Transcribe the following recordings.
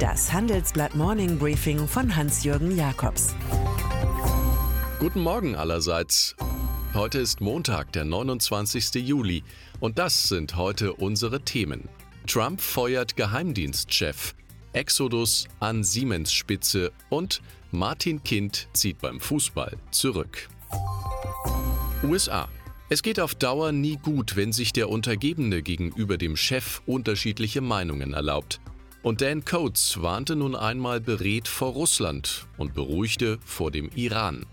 Das Handelsblatt Morning Briefing von Hans-Jürgen Jakobs. Guten Morgen allerseits. Heute ist Montag, der 29. Juli. Und das sind heute unsere Themen. Trump feuert Geheimdienstchef. Exodus an Siemens Spitze und Martin Kind zieht beim Fußball zurück. USA. Es geht auf Dauer nie gut, wenn sich der Untergebene gegenüber dem Chef unterschiedliche Meinungen erlaubt. Und Dan Coates warnte nun einmal beredt vor Russland und beruhigte vor dem Iran.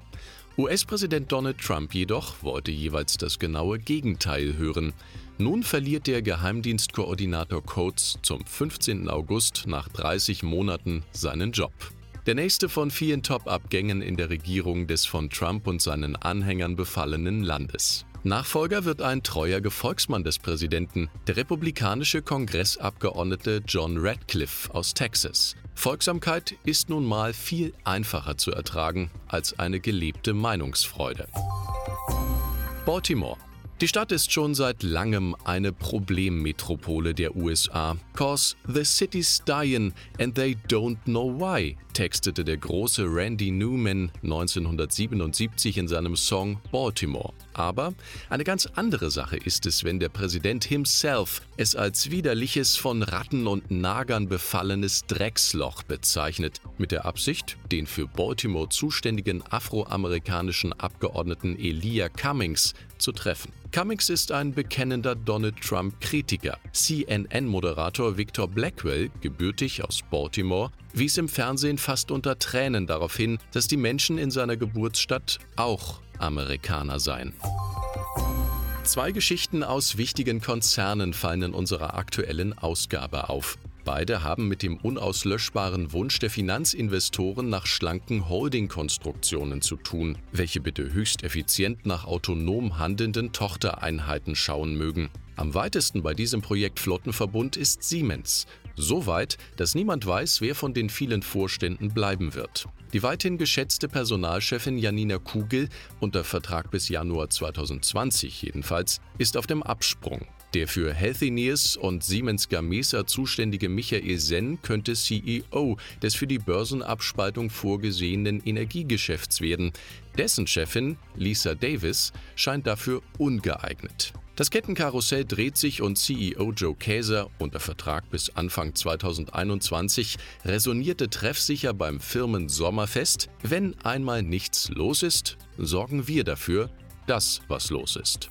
US-Präsident Donald Trump jedoch wollte jeweils das genaue Gegenteil hören. Nun verliert der Geheimdienstkoordinator Coates zum 15. August nach 30 Monaten seinen Job. Der nächste von vielen Top-Abgängen in der Regierung des von Trump und seinen Anhängern befallenen Landes. Nachfolger wird ein treuer Gefolgsmann des Präsidenten, der republikanische Kongressabgeordnete John Radcliffe aus Texas. Folgsamkeit ist nun mal viel einfacher zu ertragen als eine gelebte Meinungsfreude. Baltimore die Stadt ist schon seit langem eine Problemmetropole der USA. Cause the city's dying and they don't know why, textete der große Randy Newman 1977 in seinem Song Baltimore. Aber eine ganz andere Sache ist es, wenn der Präsident himself es als widerliches, von Ratten und Nagern befallenes Drecksloch bezeichnet, mit der Absicht, den für Baltimore zuständigen afroamerikanischen Abgeordneten Elia Cummings zu treffen. Cummings ist ein bekennender Donald Trump-Kritiker. CNN-Moderator Victor Blackwell, gebürtig aus Baltimore, wies im Fernsehen fast unter Tränen darauf hin, dass die Menschen in seiner Geburtsstadt auch Amerikaner seien. Zwei Geschichten aus wichtigen Konzernen fallen in unserer aktuellen Ausgabe auf. Beide haben mit dem unauslöschbaren Wunsch der Finanzinvestoren nach schlanken Holding-Konstruktionen zu tun, welche bitte höchst effizient nach autonom handelnden Tochtereinheiten schauen mögen. Am weitesten bei diesem Projekt Flottenverbund ist Siemens. So weit, dass niemand weiß, wer von den vielen Vorständen bleiben wird. Die weithin geschätzte Personalchefin Janina Kugel, unter Vertrag bis Januar 2020 jedenfalls, ist auf dem Absprung. Der für Healthineers und Siemens Gamesa zuständige Michael Senn könnte CEO des für die Börsenabspaltung vorgesehenen Energiegeschäfts werden. Dessen Chefin, Lisa Davis, scheint dafür ungeeignet. Das Kettenkarussell dreht sich und CEO Joe Käser, unter Vertrag bis Anfang 2021, resonierte treffsicher beim Firmen Sommerfest, wenn einmal nichts los ist, sorgen wir dafür, dass was los ist.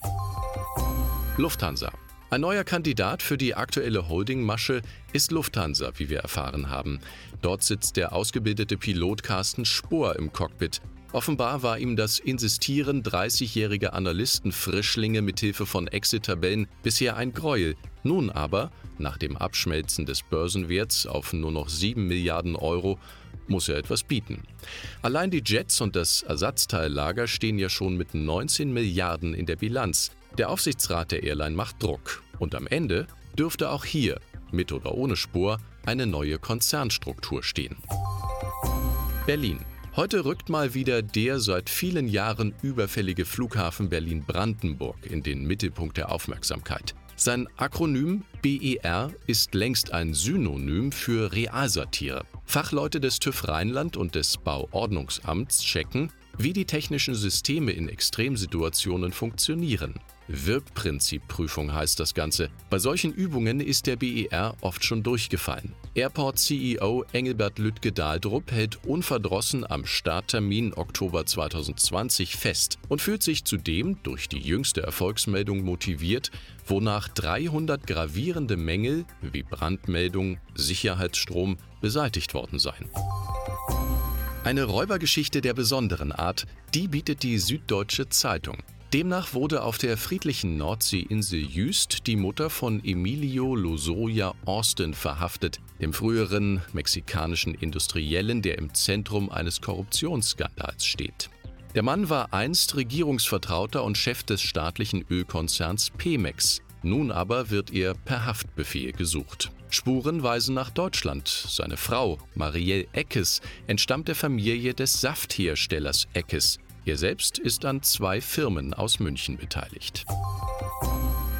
Lufthansa. Ein neuer Kandidat für die aktuelle Holdingmasche ist Lufthansa, wie wir erfahren haben. Dort sitzt der ausgebildete Pilot Carsten Spohr im Cockpit. Offenbar war ihm das Insistieren 30-jähriger Analysten-Frischlinge mithilfe von Exit-Tabellen bisher ein Gräuel. Nun aber, nach dem Abschmelzen des Börsenwerts auf nur noch 7 Milliarden Euro, muss er etwas bieten. Allein die Jets und das Ersatzteillager stehen ja schon mit 19 Milliarden in der Bilanz. Der Aufsichtsrat der Airline macht Druck. Und am Ende dürfte auch hier, mit oder ohne Spur, eine neue Konzernstruktur stehen. Berlin. Heute rückt mal wieder der seit vielen Jahren überfällige Flughafen Berlin-Brandenburg in den Mittelpunkt der Aufmerksamkeit. Sein Akronym BER ist längst ein Synonym für Realsatire. Fachleute des TÜV Rheinland und des Bauordnungsamts checken, wie die technischen Systeme in Extremsituationen funktionieren. Wirkprinzipprüfung heißt das Ganze. Bei solchen Übungen ist der BER oft schon durchgefallen. Airport-CEO Engelbert Lüttke-Dahldrup hält unverdrossen am Starttermin Oktober 2020 fest und fühlt sich zudem durch die jüngste Erfolgsmeldung motiviert, wonach 300 gravierende Mängel wie Brandmeldung, Sicherheitsstrom beseitigt worden seien. Eine Räubergeschichte der besonderen Art, die bietet die Süddeutsche Zeitung. Demnach wurde auf der friedlichen Nordseeinsel Jüst die Mutter von Emilio Lozoya Austin verhaftet, dem früheren mexikanischen Industriellen, der im Zentrum eines Korruptionsskandals steht. Der Mann war einst Regierungsvertrauter und Chef des staatlichen Ölkonzerns Pemex. Nun aber wird er per Haftbefehl gesucht. Spuren weisen nach Deutschland. Seine Frau, Marielle Eckes, entstammt der Familie des Saftherstellers Eckes. Er selbst ist an zwei Firmen aus München beteiligt.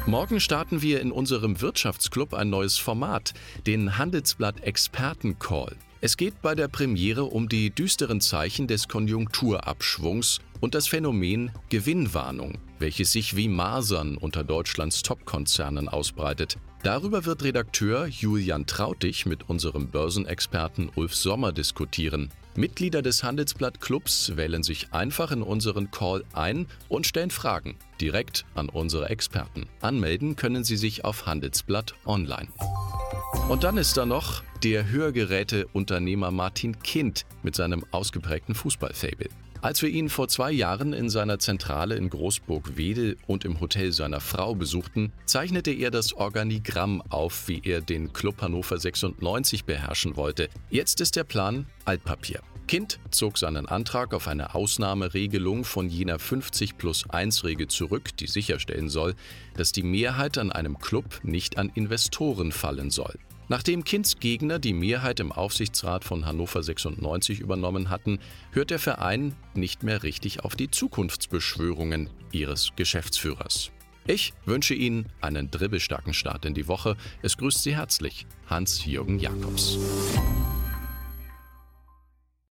Morgen starten wir in unserem Wirtschaftsclub ein neues Format, den Handelsblatt Experten Call. Es geht bei der Premiere um die düsteren Zeichen des Konjunkturabschwungs und das Phänomen Gewinnwarnung, welches sich wie Masern unter Deutschlands Top-Konzernen ausbreitet. Darüber wird Redakteur Julian Trautig mit unserem Börsenexperten Ulf Sommer diskutieren. Mitglieder des Handelsblatt Clubs wählen sich einfach in unseren Call ein und stellen Fragen direkt an unsere Experten. Anmelden können Sie sich auf Handelsblatt Online. Und dann ist da noch der Hörgeräteunternehmer Martin Kind mit seinem ausgeprägten Fußballfable. Als wir ihn vor zwei Jahren in seiner Zentrale in Großburg-Wedel und im Hotel seiner Frau besuchten, zeichnete er das Organigramm auf, wie er den Club Hannover 96 beherrschen wollte. Jetzt ist der Plan Altpapier. Kind zog seinen Antrag auf eine Ausnahmeregelung von jener 50 plus 1 Regel zurück, die sicherstellen soll, dass die Mehrheit an einem Club nicht an Investoren fallen soll. Nachdem Kinds Gegner die Mehrheit im Aufsichtsrat von Hannover 96 übernommen hatten, hört der Verein nicht mehr richtig auf die Zukunftsbeschwörungen ihres Geschäftsführers. Ich wünsche Ihnen einen dribbelstarken Start in die Woche. Es grüßt Sie herzlich Hans-Jürgen Jakobs.